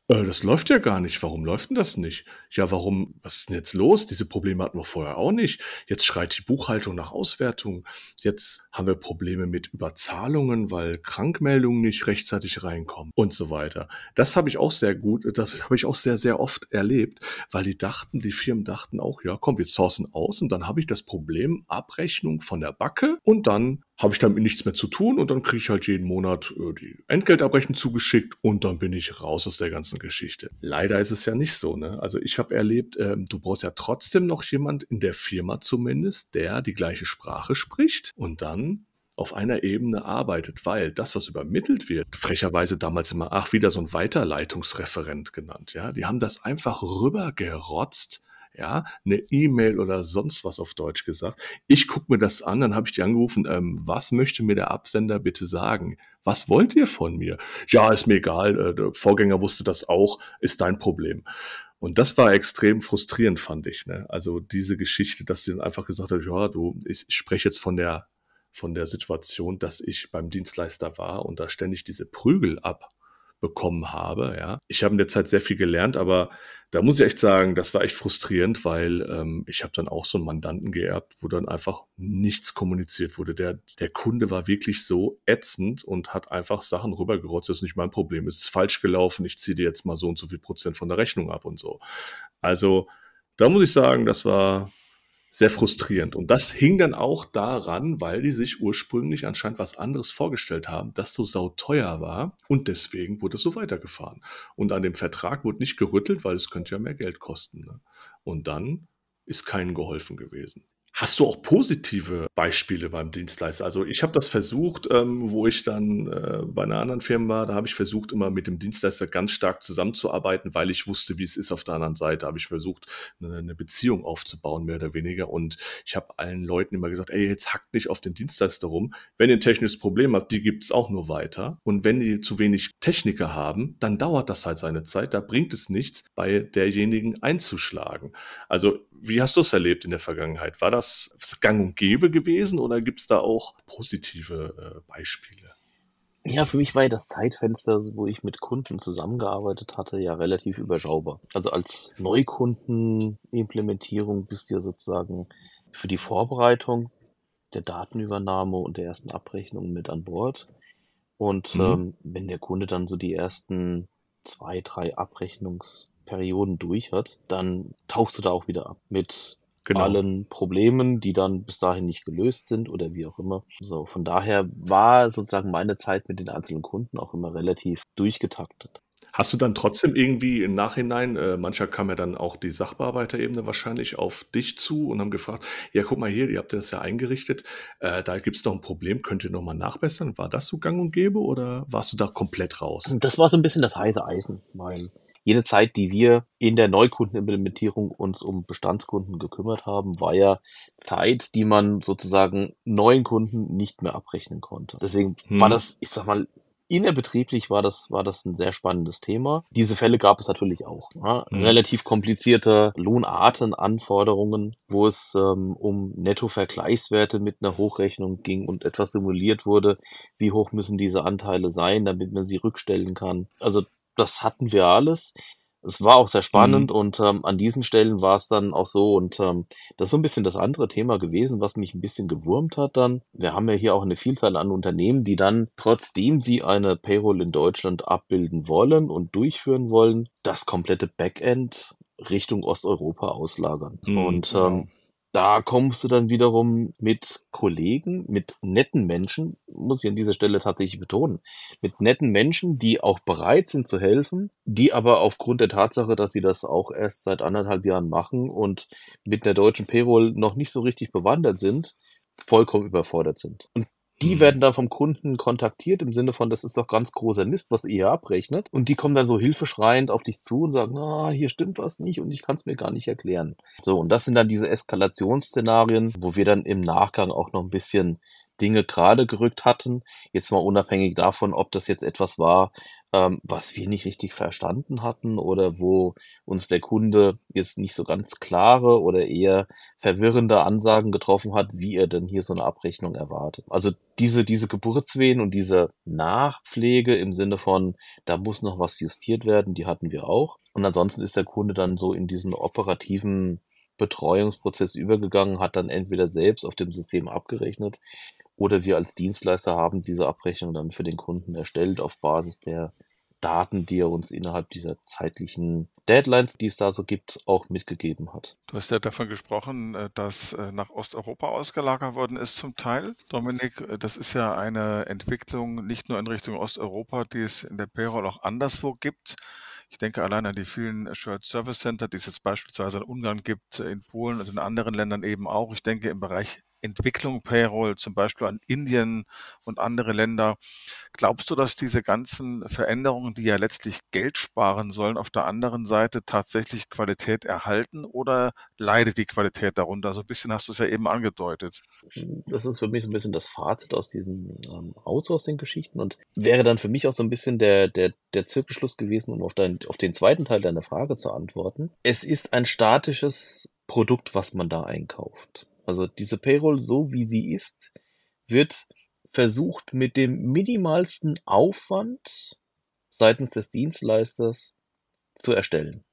Äh, das läuft ja gar nicht. Warum läuft denn das nicht? Ja, warum? Was ist denn jetzt los? Diese Probleme hatten wir vorher auch nicht. Jetzt schreit die Buchhaltung nach Auswertung. Jetzt haben wir Probleme mit Überzahlungen, weil Krankmeldungen nicht rechtzeitig reinkommen und so weiter. Das habe ich auch sehr gut, das habe ich auch sehr, sehr oft erlebt, weil die dachten, die Firmen dachten auch, ja, komm, wir sourcen aus und dann habe ich das Problem Abrechnung von der Backe und dann habe ich damit nichts mehr zu tun und dann kriege ich halt jeden Monat äh, die Entgeltabrechnung zugeschickt und dann bin ich raus aus der ganzen Geschichte. Leider ist es ja nicht so. Ne? Also ich habe erlebt, ähm, du brauchst ja trotzdem noch jemand in der Firma zumindest, der die gleiche Sprache spricht und dann auf einer Ebene arbeitet, weil das, was übermittelt wird, frecherweise damals immer, ach, wieder so ein Weiterleitungsreferent genannt, ja, die haben das einfach rübergerotzt ja, eine E-Mail oder sonst was auf Deutsch gesagt. Ich gucke mir das an, dann habe ich die angerufen, ähm, was möchte mir der Absender bitte sagen? Was wollt ihr von mir? Ja, ist mir egal, äh, der Vorgänger wusste das auch, ist dein Problem. Und das war extrem frustrierend, fand ich. Ne? Also diese Geschichte, dass sie dann einfach gesagt hat, ja, du, ich spreche jetzt von der von der Situation, dass ich beim Dienstleister war und da ständig diese Prügel ab bekommen habe. Ja. Ich habe in der Zeit sehr viel gelernt, aber da muss ich echt sagen, das war echt frustrierend, weil ähm, ich habe dann auch so einen Mandanten geerbt, wo dann einfach nichts kommuniziert wurde. Der, der Kunde war wirklich so ätzend und hat einfach Sachen rübergerotzt. Das ist nicht mein Problem. Es ist falsch gelaufen. Ich ziehe dir jetzt mal so und so viel Prozent von der Rechnung ab und so. Also da muss ich sagen, das war sehr frustrierend. Und das hing dann auch daran, weil die sich ursprünglich anscheinend was anderes vorgestellt haben, das so sauteuer war und deswegen wurde es so weitergefahren. Und an dem Vertrag wurde nicht gerüttelt, weil es könnte ja mehr Geld kosten. Ne? Und dann ist keinem geholfen gewesen. Hast du auch positive Beispiele beim Dienstleister? Also ich habe das versucht, ähm, wo ich dann äh, bei einer anderen Firma war, da habe ich versucht, immer mit dem Dienstleister ganz stark zusammenzuarbeiten, weil ich wusste, wie es ist auf der anderen Seite. Habe ich versucht, eine, eine Beziehung aufzubauen, mehr oder weniger. Und ich habe allen Leuten immer gesagt, ey, jetzt hackt nicht auf den Dienstleister rum. Wenn ihr ein technisches Problem habt, die gibt es auch nur weiter. Und wenn die zu wenig Techniker haben, dann dauert das halt seine Zeit. Da bringt es nichts, bei derjenigen einzuschlagen. Also wie hast du es erlebt in der Vergangenheit? War das gang und gäbe gewesen oder gibt es da auch positive äh, Beispiele? Ja, für mich war ja das Zeitfenster, wo ich mit Kunden zusammengearbeitet hatte, ja relativ überschaubar. Also als Neukundenimplementierung bist du ja sozusagen für die Vorbereitung der Datenübernahme und der ersten Abrechnung mit an Bord. Und mhm. ähm, wenn der Kunde dann so die ersten zwei, drei Abrechnungs Perioden durch hat, dann tauchst du da auch wieder ab mit genau. allen Problemen, die dann bis dahin nicht gelöst sind oder wie auch immer. So, von daher war sozusagen meine Zeit mit den einzelnen Kunden auch immer relativ durchgetaktet. Hast du dann trotzdem irgendwie im Nachhinein, äh, mancher kam ja dann auch die Sachbearbeiterebene wahrscheinlich auf dich zu und haben gefragt, ja, guck mal hier, ihr habt das ja eingerichtet, äh, da gibt es noch ein Problem, könnt ihr nochmal nachbessern? War das so gang und gäbe oder warst du da komplett raus? Das war so ein bisschen das heiße Eisen, weil jede Zeit, die wir in der Neukundenimplementierung uns um Bestandskunden gekümmert haben, war ja Zeit, die man sozusagen neuen Kunden nicht mehr abrechnen konnte. Deswegen war Mhm. das, ich sag mal, innerbetrieblich war das, war das ein sehr spannendes Thema. Diese Fälle gab es natürlich auch. Ja? Mhm. Relativ komplizierte Lohnartenanforderungen, wo es ähm, um Netto-Vergleichswerte mit einer Hochrechnung ging und etwas simuliert wurde, wie hoch müssen diese Anteile sein, damit man sie rückstellen kann. Also das hatten wir alles. Es war auch sehr spannend Mhm. und ähm, an diesen Stellen war es dann auch so und ähm, das ist so ein bisschen das andere Thema gewesen, was mich ein bisschen gewurmt hat dann. Wir haben ja hier auch eine Vielzahl an Unternehmen, die dann, trotzdem sie eine Payroll in Deutschland abbilden wollen und durchführen wollen, das komplette Backend Richtung Osteuropa auslagern. Mhm, Und genau. Da kommst du dann wiederum mit Kollegen, mit netten Menschen, muss ich an dieser Stelle tatsächlich betonen, mit netten Menschen, die auch bereit sind zu helfen, die aber aufgrund der Tatsache, dass sie das auch erst seit anderthalb Jahren machen und mit der deutschen Payroll noch nicht so richtig bewandert sind, vollkommen überfordert sind. Und die Mhm. werden dann vom Kunden kontaktiert im Sinne von, das ist doch ganz großer Mist, was ihr hier abrechnet. Und die kommen dann so hilfeschreiend auf dich zu und sagen, ah, hier stimmt was nicht und ich kann es mir gar nicht erklären. So, und das sind dann diese Eskalationsszenarien, wo wir dann im Nachgang auch noch ein bisschen Dinge gerade gerückt hatten. Jetzt mal unabhängig davon, ob das jetzt etwas war, ähm, was wir nicht richtig verstanden hatten oder wo uns der Kunde jetzt nicht so ganz klare oder eher verwirrende Ansagen getroffen hat, wie er denn hier so eine Abrechnung erwartet. Also diese, diese Geburtswehen und diese Nachpflege im Sinne von, da muss noch was justiert werden, die hatten wir auch. Und ansonsten ist der Kunde dann so in diesen operativen Betreuungsprozess übergegangen, hat dann entweder selbst auf dem System abgerechnet oder wir als Dienstleister haben diese Abrechnung dann für den Kunden erstellt auf Basis der Daten, die er uns innerhalb dieser zeitlichen Deadlines, die es da so gibt, auch mitgegeben hat. Du hast ja davon gesprochen, äh, dass äh, nach Osteuropa ausgelagert worden ist zum Teil. Dominik, äh, das ist ja eine Entwicklung nicht nur in Richtung Osteuropa, die es in der Payroll auch anderswo gibt. Ich denke allein an die vielen Shared Service Center, die es jetzt beispielsweise in Ungarn gibt, in Polen und in anderen Ländern eben auch. Ich denke im Bereich Entwicklung Payroll, zum Beispiel an Indien und andere Länder. Glaubst du, dass diese ganzen Veränderungen, die ja letztlich Geld sparen sollen, auf der anderen Seite tatsächlich Qualität erhalten oder leidet die Qualität darunter? So ein bisschen hast du es ja eben angedeutet. Das ist für mich so ein bisschen das Fazit aus diesen ähm, Outsourcing-Geschichten und wäre dann für mich auch so ein bisschen der, der, der Zirkelschluss gewesen, um auf, dein, auf den zweiten Teil deiner Frage zu antworten. Es ist ein statisches Produkt, was man da einkauft. Also diese Payroll, so wie sie ist, wird versucht mit dem minimalsten Aufwand seitens des Dienstleisters zu erstellen.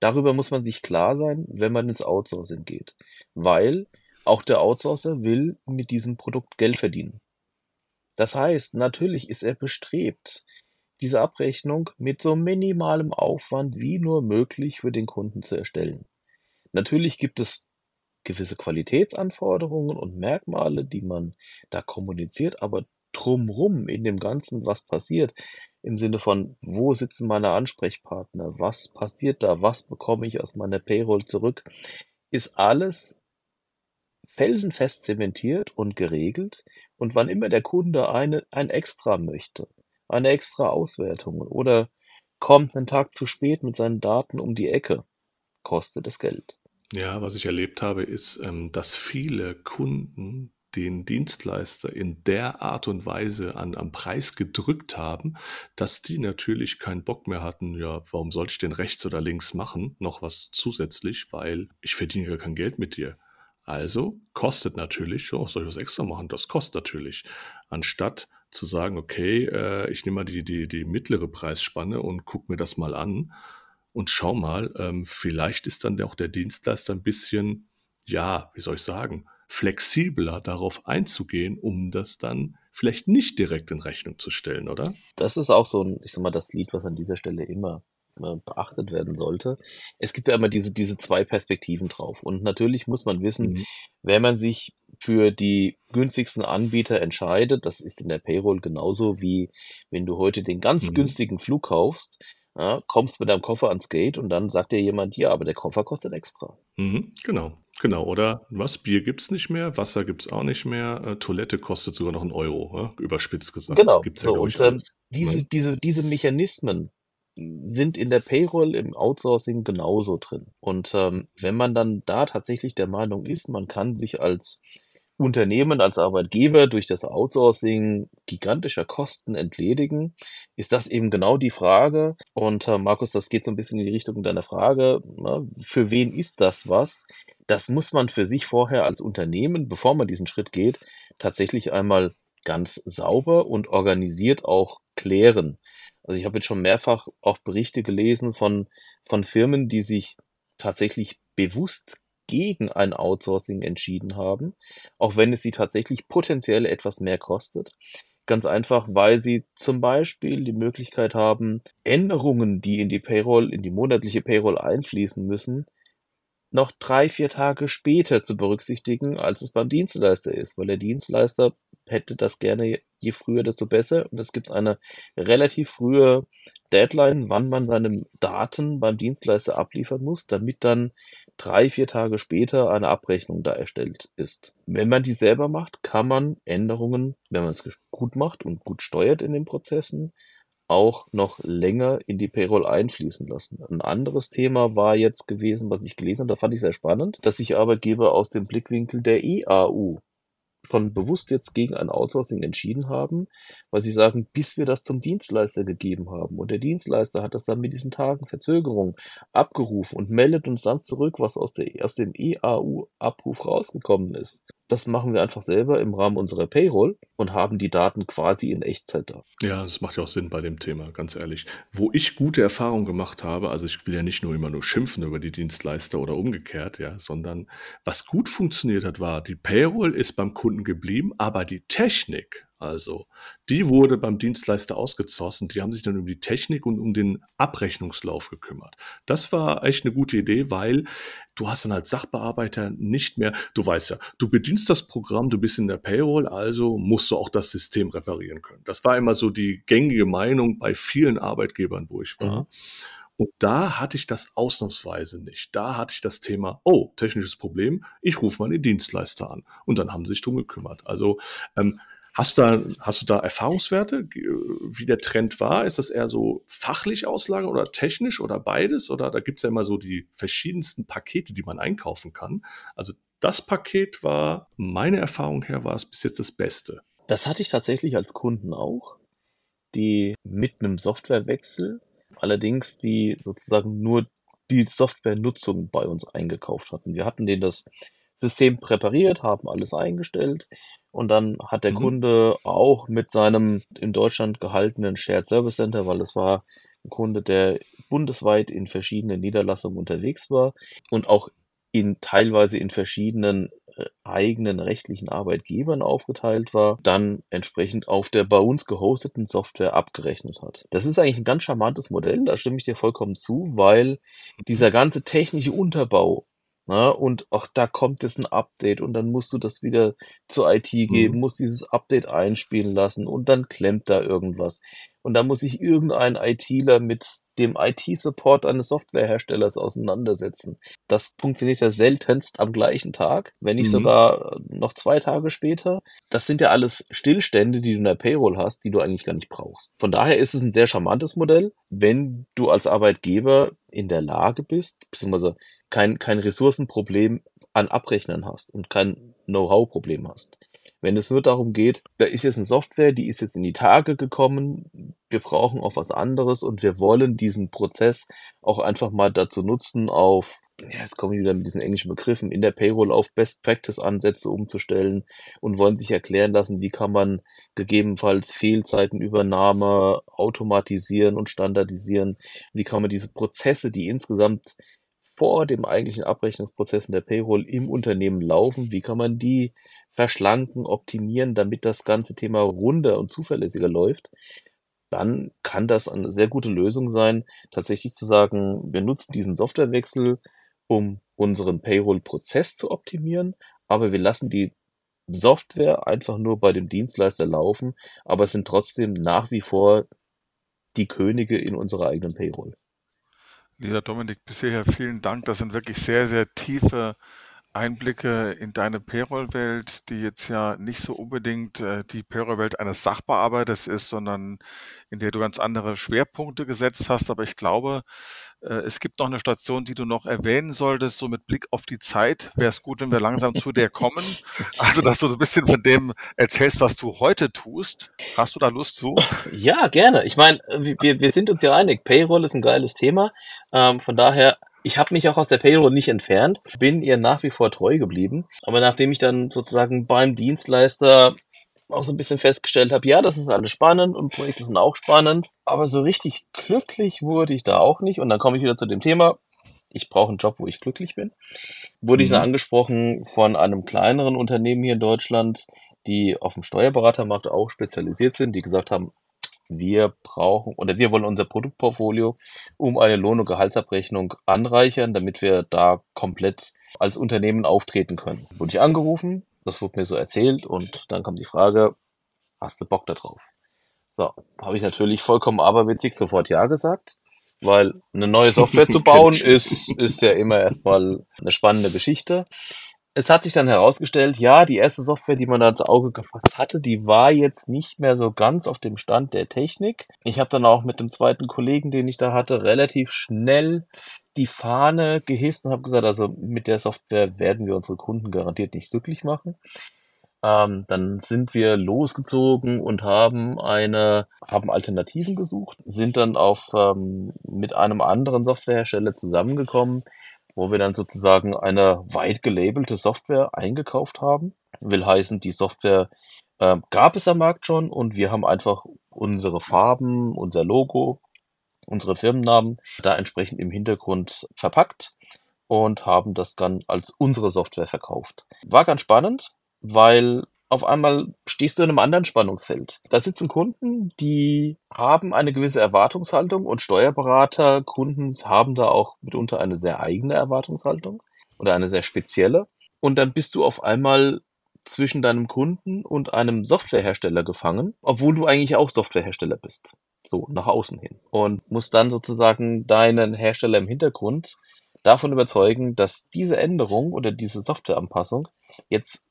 Darüber muss man sich klar sein, wenn man ins Outsourcing geht, weil auch der Outsourcer will mit diesem Produkt Geld verdienen. Das heißt, natürlich ist er bestrebt, diese Abrechnung mit so minimalem Aufwand wie nur möglich für den Kunden zu erstellen. Natürlich gibt es gewisse Qualitätsanforderungen und Merkmale, die man da kommuniziert, aber drumrum in dem Ganzen, was passiert, im Sinne von, wo sitzen meine Ansprechpartner, was passiert da, was bekomme ich aus meiner Payroll zurück, ist alles felsenfest zementiert und geregelt. Und wann immer der Kunde eine, ein Extra möchte, eine extra Auswertung oder kommt einen Tag zu spät mit seinen Daten um die Ecke, kostet es Geld. Ja, was ich erlebt habe, ist, ähm, dass viele Kunden den Dienstleister in der Art und Weise an, am Preis gedrückt haben, dass die natürlich keinen Bock mehr hatten, ja, warum sollte ich denn rechts oder links machen, noch was zusätzlich, weil ich verdiene gar kein Geld mit dir. Also kostet natürlich, oh, soll ich was extra machen? Das kostet natürlich. Anstatt zu sagen, okay, äh, ich nehme mal die, die, die mittlere Preisspanne und gucke mir das mal an und schau mal, ähm, vielleicht ist dann auch der Dienstleister ein bisschen, ja, wie soll ich sagen, flexibler darauf einzugehen, um das dann vielleicht nicht direkt in Rechnung zu stellen, oder? Das ist auch so ein, ich sag mal, das Lied, was an dieser Stelle immer beachtet werden sollte. Es gibt ja immer diese, diese zwei Perspektiven drauf. Und natürlich muss man wissen, Mhm. wenn man sich für die günstigsten Anbieter entscheidet, das ist in der Payroll genauso wie wenn du heute den ganz Mhm. günstigen Flug kaufst, ja, kommst mit deinem Koffer ans Gate und dann sagt dir jemand, ja, aber der Koffer kostet extra. Mhm, genau, genau. Oder was? Bier gibt's nicht mehr, Wasser gibt's auch nicht mehr, äh, Toilette kostet sogar noch einen Euro, ja? überspitzt gesagt. Genau. Gibt's ja, So, glaube und ähm, diese, diese, diese Mechanismen, sind in der Payroll im Outsourcing genauso drin. Und ähm, wenn man dann da tatsächlich der Meinung ist, man kann sich als Unternehmen, als Arbeitgeber durch das Outsourcing gigantischer Kosten entledigen, ist das eben genau die Frage. Und äh, Markus, das geht so ein bisschen in die Richtung deiner Frage. Na, ne? für wen ist das was? Das muss man für sich vorher als Unternehmen, bevor man diesen Schritt geht, tatsächlich einmal ganz sauber und organisiert auch klären. Also ich habe jetzt schon mehrfach auch Berichte gelesen von, von Firmen, die sich tatsächlich bewusst gegen ein Outsourcing entschieden haben, auch wenn es sie tatsächlich potenziell etwas mehr kostet. Ganz einfach, weil sie zum Beispiel die Möglichkeit haben, Änderungen, die in die Payroll, in die monatliche Payroll einfließen müssen, noch drei, vier Tage später zu berücksichtigen, als es beim Dienstleister ist, weil der Dienstleister hätte das gerne je früher, desto besser. Und es gibt eine relativ frühe Deadline, wann man seine Daten beim Dienstleister abliefern muss, damit dann drei, vier Tage später eine Abrechnung da erstellt ist. Wenn man die selber macht, kann man Änderungen, wenn man es gut macht und gut steuert in den Prozessen, auch noch länger in die Payroll einfließen lassen. Ein anderes Thema war jetzt gewesen, was ich gelesen habe, da fand ich sehr spannend, dass sich Arbeitgeber aus dem Blickwinkel der EAU schon bewusst jetzt gegen ein Outsourcing entschieden haben, weil sie sagen, bis wir das zum Dienstleister gegeben haben und der Dienstleister hat das dann mit diesen Tagen Verzögerung abgerufen und meldet uns dann zurück, was aus, der, aus dem EAU-Abruf rausgekommen ist. Das machen wir einfach selber im Rahmen unserer Payroll und haben die Daten quasi in Echtzeit da. Ja, das macht ja auch Sinn bei dem Thema, ganz ehrlich. Wo ich gute Erfahrungen gemacht habe, also ich will ja nicht nur immer nur schimpfen über die Dienstleister oder umgekehrt, ja, sondern was gut funktioniert hat, war, die Payroll ist beim Kunden geblieben, aber die Technik, also, die wurde beim Dienstleister ausgezossen. Die haben sich dann um die Technik und um den Abrechnungslauf gekümmert. Das war echt eine gute Idee, weil du hast dann als Sachbearbeiter nicht mehr, du weißt ja, du bedienst das Programm, du bist in der Payroll, also musst du auch das System reparieren können. Das war immer so die gängige Meinung bei vielen Arbeitgebern, wo ich war. Mhm. Und da hatte ich das ausnahmsweise nicht. Da hatte ich das Thema, oh, technisches Problem, ich rufe mal den Dienstleister an. Und dann haben sie sich drum gekümmert. Also ähm, Hast du da, hast du da Erfahrungswerte, wie der Trend war? Ist das eher so fachlich auslagern oder technisch oder beides? Oder da gibt es ja immer so die verschiedensten Pakete, die man einkaufen kann. Also das Paket war, meine Erfahrung her, war es bis jetzt das Beste. Das hatte ich tatsächlich als Kunden auch, die mit einem Softwarewechsel, allerdings die sozusagen nur die Softwarenutzung bei uns eingekauft hatten. Wir hatten denen das System präpariert, haben alles eingestellt und dann hat der mhm. Kunde auch mit seinem in Deutschland gehaltenen Shared Service Center, weil es war ein Kunde, der bundesweit in verschiedenen Niederlassungen unterwegs war und auch in teilweise in verschiedenen äh, eigenen rechtlichen Arbeitgebern aufgeteilt war, dann entsprechend auf der bei uns gehosteten Software abgerechnet hat. Das ist eigentlich ein ganz charmantes Modell, da stimme ich dir vollkommen zu, weil dieser ganze technische Unterbau Ne? Und auch da kommt jetzt ein Update und dann musst du das wieder zur IT geben, mhm. musst dieses Update einspielen lassen und dann klemmt da irgendwas. Und da muss sich irgendein ITler mit dem IT-Support eines Softwareherstellers auseinandersetzen. Das funktioniert ja seltenst am gleichen Tag, wenn nicht mhm. sogar noch zwei Tage später. Das sind ja alles Stillstände, die du in der Payroll hast, die du eigentlich gar nicht brauchst. Von daher ist es ein sehr charmantes Modell, wenn du als Arbeitgeber in der Lage bist, beziehungsweise kein, kein Ressourcenproblem an Abrechnern hast und kein Know-how-Problem hast. Wenn es nur darum geht, da ist jetzt eine Software, die ist jetzt in die Tage gekommen, wir brauchen auch was anderes und wir wollen diesen Prozess auch einfach mal dazu nutzen, auf, ja, jetzt komme ich wieder mit diesen englischen Begriffen, in der Payroll auf Best Practice Ansätze umzustellen und wollen sich erklären lassen, wie kann man gegebenenfalls Fehlzeitenübernahme automatisieren und standardisieren, wie kann man diese Prozesse, die insgesamt vor dem eigentlichen Abrechnungsprozess in der Payroll im Unternehmen laufen, wie kann man die verschlanken, optimieren, damit das ganze Thema runder und zuverlässiger läuft, dann kann das eine sehr gute Lösung sein, tatsächlich zu sagen, wir nutzen diesen Softwarewechsel, um unseren Payroll-Prozess zu optimieren, aber wir lassen die Software einfach nur bei dem Dienstleister laufen, aber es sind trotzdem nach wie vor die Könige in unserer eigenen Payroll. Lieber Dominik, bisher vielen Dank. Das sind wirklich sehr, sehr tiefe Einblicke in deine Payroll-Welt, die jetzt ja nicht so unbedingt äh, die Payroll-Welt eines Sachbearbeiters ist, sondern in der du ganz andere Schwerpunkte gesetzt hast. Aber ich glaube, äh, es gibt noch eine Station, die du noch erwähnen solltest, so mit Blick auf die Zeit. Wäre es gut, wenn wir langsam zu der kommen. Also, dass du so ein bisschen von dem erzählst, was du heute tust. Hast du da Lust zu? Ja, gerne. Ich meine, wir, wir sind uns ja einig, Payroll ist ein geiles Thema. Ähm, von daher ich habe mich auch aus der Payroll nicht entfernt, bin ihr nach wie vor treu geblieben. Aber nachdem ich dann sozusagen beim Dienstleister auch so ein bisschen festgestellt habe, ja, das ist alles spannend und Projekte sind auch spannend, aber so richtig glücklich wurde ich da auch nicht. Und dann komme ich wieder zu dem Thema, ich brauche einen Job, wo ich glücklich bin. Wurde mhm. ich dann angesprochen von einem kleineren Unternehmen hier in Deutschland, die auf dem Steuerberatermarkt auch spezialisiert sind, die gesagt haben, wir brauchen oder wir wollen unser Produktportfolio um eine Lohn- und Gehaltsabrechnung anreichern, damit wir da komplett als Unternehmen auftreten können. Wurde ich angerufen, das wurde mir so erzählt und dann kommt die Frage, hast du Bock da drauf? So, habe ich natürlich vollkommen aberwitzig sofort Ja gesagt, weil eine neue Software zu bauen ist, ist ja immer erstmal eine spannende Geschichte es hat sich dann herausgestellt, ja, die erste Software, die man da ins Auge gefasst hatte, die war jetzt nicht mehr so ganz auf dem Stand der Technik. Ich habe dann auch mit dem zweiten Kollegen, den ich da hatte, relativ schnell die Fahne gehisst und habe gesagt, also mit der Software werden wir unsere Kunden garantiert nicht glücklich machen. Ähm, dann sind wir losgezogen und haben eine, haben Alternativen gesucht, sind dann auf ähm, mit einem anderen Softwarehersteller zusammengekommen, wo wir dann sozusagen eine weit gelabelte Software eingekauft haben. Will heißen, die Software äh, gab es am Markt schon und wir haben einfach unsere Farben, unser Logo, unsere Firmennamen da entsprechend im Hintergrund verpackt und haben das dann als unsere Software verkauft. War ganz spannend, weil auf einmal stehst du in einem anderen Spannungsfeld. Da sitzen Kunden, die haben eine gewisse Erwartungshaltung und Steuerberater, Kunden haben da auch mitunter eine sehr eigene Erwartungshaltung oder eine sehr spezielle. Und dann bist du auf einmal zwischen deinem Kunden und einem Softwarehersteller gefangen, obwohl du eigentlich auch Softwarehersteller bist. So, nach außen hin. Und musst dann sozusagen deinen Hersteller im Hintergrund davon überzeugen, dass diese Änderung oder diese Softwareanpassung jetzt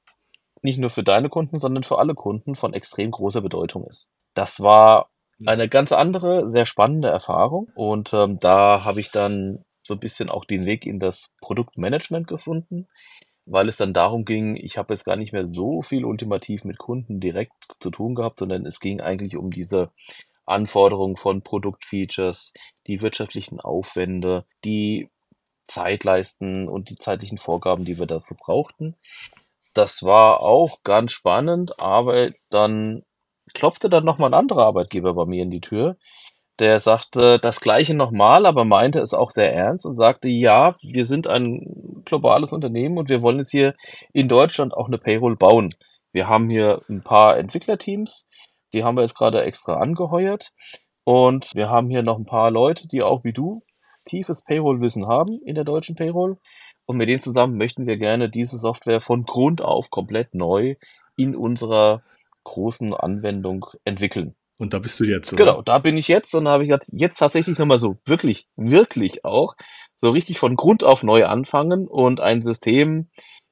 nicht nur für deine Kunden, sondern für alle Kunden von extrem großer Bedeutung ist. Das war eine ganz andere, sehr spannende Erfahrung und ähm, da habe ich dann so ein bisschen auch den Weg in das Produktmanagement gefunden, weil es dann darum ging, ich habe jetzt gar nicht mehr so viel ultimativ mit Kunden direkt zu tun gehabt, sondern es ging eigentlich um diese Anforderungen von Produktfeatures, die wirtschaftlichen Aufwände, die Zeitleisten und die zeitlichen Vorgaben, die wir dafür brauchten. Das war auch ganz spannend, aber dann klopfte dann nochmal ein anderer Arbeitgeber bei mir in die Tür. Der sagte das Gleiche nochmal, aber meinte es auch sehr ernst und sagte, ja, wir sind ein globales Unternehmen und wir wollen jetzt hier in Deutschland auch eine Payroll bauen. Wir haben hier ein paar Entwicklerteams, die haben wir jetzt gerade extra angeheuert und wir haben hier noch ein paar Leute, die auch wie du tiefes Payroll-Wissen haben in der deutschen Payroll und mit denen zusammen möchten wir gerne diese Software von Grund auf komplett neu in unserer großen Anwendung entwickeln. Und da bist du jetzt, oder? Genau, da bin ich jetzt und da habe ich gesagt, jetzt tatsächlich nochmal so wirklich, wirklich auch so richtig von Grund auf neu anfangen und ein System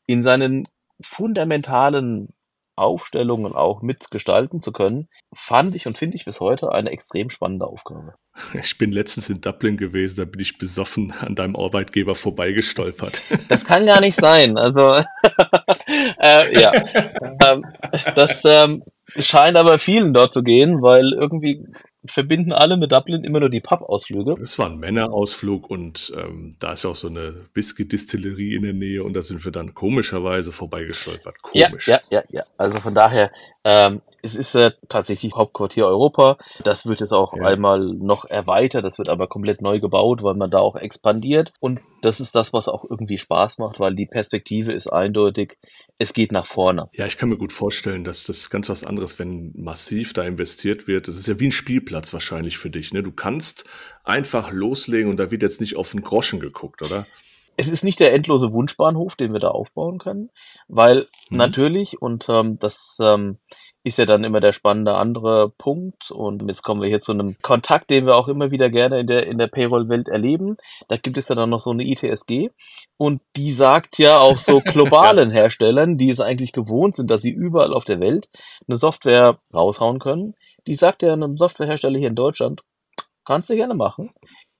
in seinen fundamentalen Aufstellungen auch mitgestalten zu können, fand ich und finde ich bis heute eine extrem spannende Aufgabe. Ich bin letztens in Dublin gewesen, da bin ich besoffen an deinem Arbeitgeber vorbeigestolpert. Das kann gar nicht sein. Also äh, ja, ähm, das ähm, scheint aber vielen dort zu gehen, weil irgendwie verbinden alle mit Dublin immer nur die Pub-Ausflüge. Es war ein Männerausflug und ähm, da ist ja auch so eine Whisky-Distillerie in der Nähe und da sind wir dann komischerweise vorbeigestolpert. Komisch. Ja, ja, ja, ja. Also von daher, ähm, es ist äh, tatsächlich Hauptquartier Europa. Das wird jetzt auch ja. einmal noch erweitert. Das wird aber komplett neu gebaut, weil man da auch expandiert. Und das ist das, was auch irgendwie Spaß macht, weil die Perspektive ist eindeutig. Es geht nach vorne. Ja, ich kann mir gut vorstellen, dass das ganz was anderes, wenn massiv da investiert wird. Das ist ja wie ein Spielplatz wahrscheinlich für dich. Ne? Du kannst einfach loslegen und da wird jetzt nicht auf den Groschen geguckt, oder? es ist nicht der endlose Wunschbahnhof, den wir da aufbauen können, weil mhm. natürlich, und ähm, das ähm, ist ja dann immer der spannende andere Punkt. Und jetzt kommen wir hier zu einem Kontakt, den wir auch immer wieder gerne in der, in der Payroll-Welt erleben. Da gibt es ja dann noch so eine ITSG. Und die sagt ja auch so globalen Herstellern, die es eigentlich gewohnt sind, dass sie überall auf der Welt eine Software raushauen können. Die sagt ja einem Softwarehersteller hier in Deutschland, kannst du gerne machen.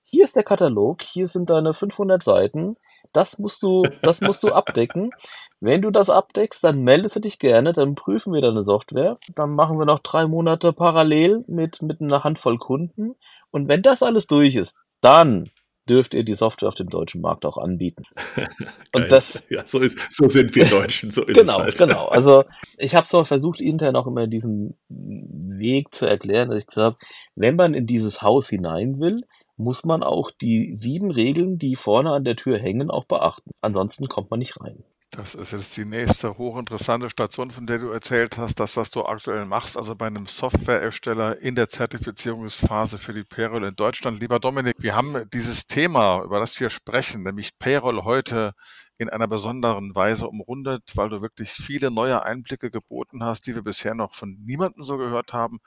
Hier ist der Katalog, hier sind deine 500 Seiten das musst du, das musst du abdecken. Wenn du das abdeckst, dann meldest du dich gerne, dann prüfen wir deine Software. Dann machen wir noch drei Monate parallel mit, mit einer Handvoll Kunden. Und wenn das alles durch ist, dann dürft ihr die Software auf dem deutschen Markt auch anbieten. Und das ja, so, ist, so sind wir Deutschen, so ist genau, es halt. Genau, also ich habe es auch versucht, intern auch immer diesen Weg zu erklären, dass ich gesagt habe, wenn man in dieses Haus hinein will, muss man auch die sieben Regeln, die vorne an der Tür hängen, auch beachten. Ansonsten kommt man nicht rein. Das ist jetzt die nächste hochinteressante Station, von der du erzählt hast, das, was du aktuell machst, also bei einem Softwarehersteller in der Zertifizierungsphase für die Payroll in Deutschland. Lieber Dominik, wir haben dieses Thema, über das wir sprechen, nämlich Payroll heute in einer besonderen Weise umrundet, weil du wirklich viele neue Einblicke geboten hast, die wir bisher noch von niemandem so gehört haben.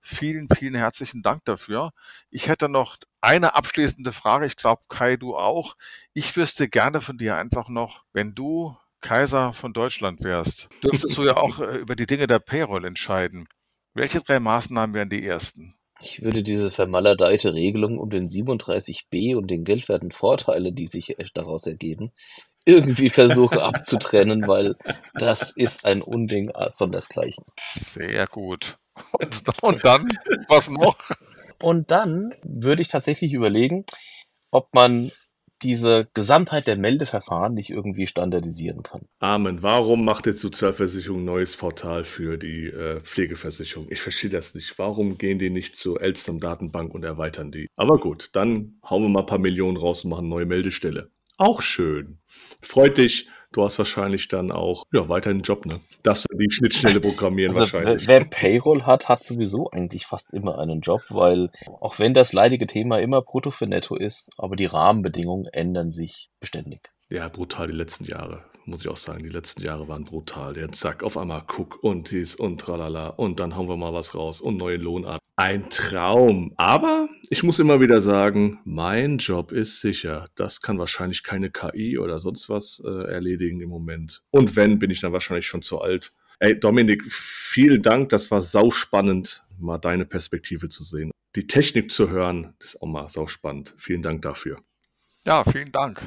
Vielen, vielen herzlichen Dank dafür. Ich hätte noch eine abschließende Frage. Ich glaube, Kai, du auch. Ich wüsste gerne von dir einfach noch, wenn du Kaiser von Deutschland wärst, dürftest du ja auch äh, über die Dinge der Payroll entscheiden. Welche drei Maßnahmen wären die ersten? Ich würde diese vermaledeite Regelung um den 37b und den geldwerten Vorteile, die sich daraus ergeben, irgendwie versuchen abzutrennen, weil das ist ein Unding sondersgleichen. Sehr gut. Und, und dann, was noch? Und dann würde ich tatsächlich überlegen, ob man diese Gesamtheit der Meldeverfahren nicht irgendwie standardisieren kann. Amen. Warum macht jetzt Sozialversicherung ein neues Portal für die äh, Pflegeversicherung? Ich verstehe das nicht. Warum gehen die nicht zur Elstern Datenbank und erweitern die? Aber gut, dann hauen wir mal ein paar Millionen raus und machen eine neue Meldestelle. Auch schön. Freut dich. Du hast wahrscheinlich dann auch ja, weiter einen Job, ne? Darfst du die Schnittstelle programmieren also, wahrscheinlich. Wer Payroll hat, hat sowieso eigentlich fast immer einen Job, weil auch wenn das leidige Thema immer Brutto für Netto ist, aber die Rahmenbedingungen ändern sich beständig. Ja, brutal die letzten Jahre muss ich auch sagen, die letzten Jahre waren brutal. Jetzt zack, auf einmal guck und dies und tralala und dann hauen wir mal was raus und neue Lohnart. Ein Traum. Aber ich muss immer wieder sagen, mein Job ist sicher. Das kann wahrscheinlich keine KI oder sonst was äh, erledigen im Moment. Und wenn, bin ich dann wahrscheinlich schon zu alt. Ey, Dominik, vielen Dank. Das war sauspannend, mal deine Perspektive zu sehen. Die Technik zu hören, ist auch mal sauspannend. Vielen Dank dafür. Ja, vielen Dank.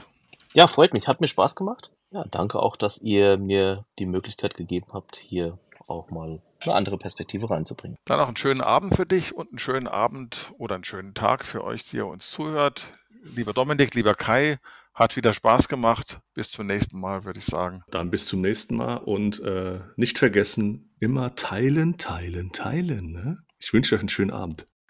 Ja, freut mich. Hat mir Spaß gemacht. Ja, danke auch, dass ihr mir die Möglichkeit gegeben habt, hier auch mal eine andere Perspektive reinzubringen. Dann noch einen schönen Abend für dich und einen schönen Abend oder einen schönen Tag für euch, die ihr uns zuhört. Lieber Dominik, lieber Kai, hat wieder Spaß gemacht. Bis zum nächsten Mal, würde ich sagen. Dann bis zum nächsten Mal und äh, nicht vergessen, immer teilen, teilen, teilen. Ne? Ich wünsche euch einen schönen Abend.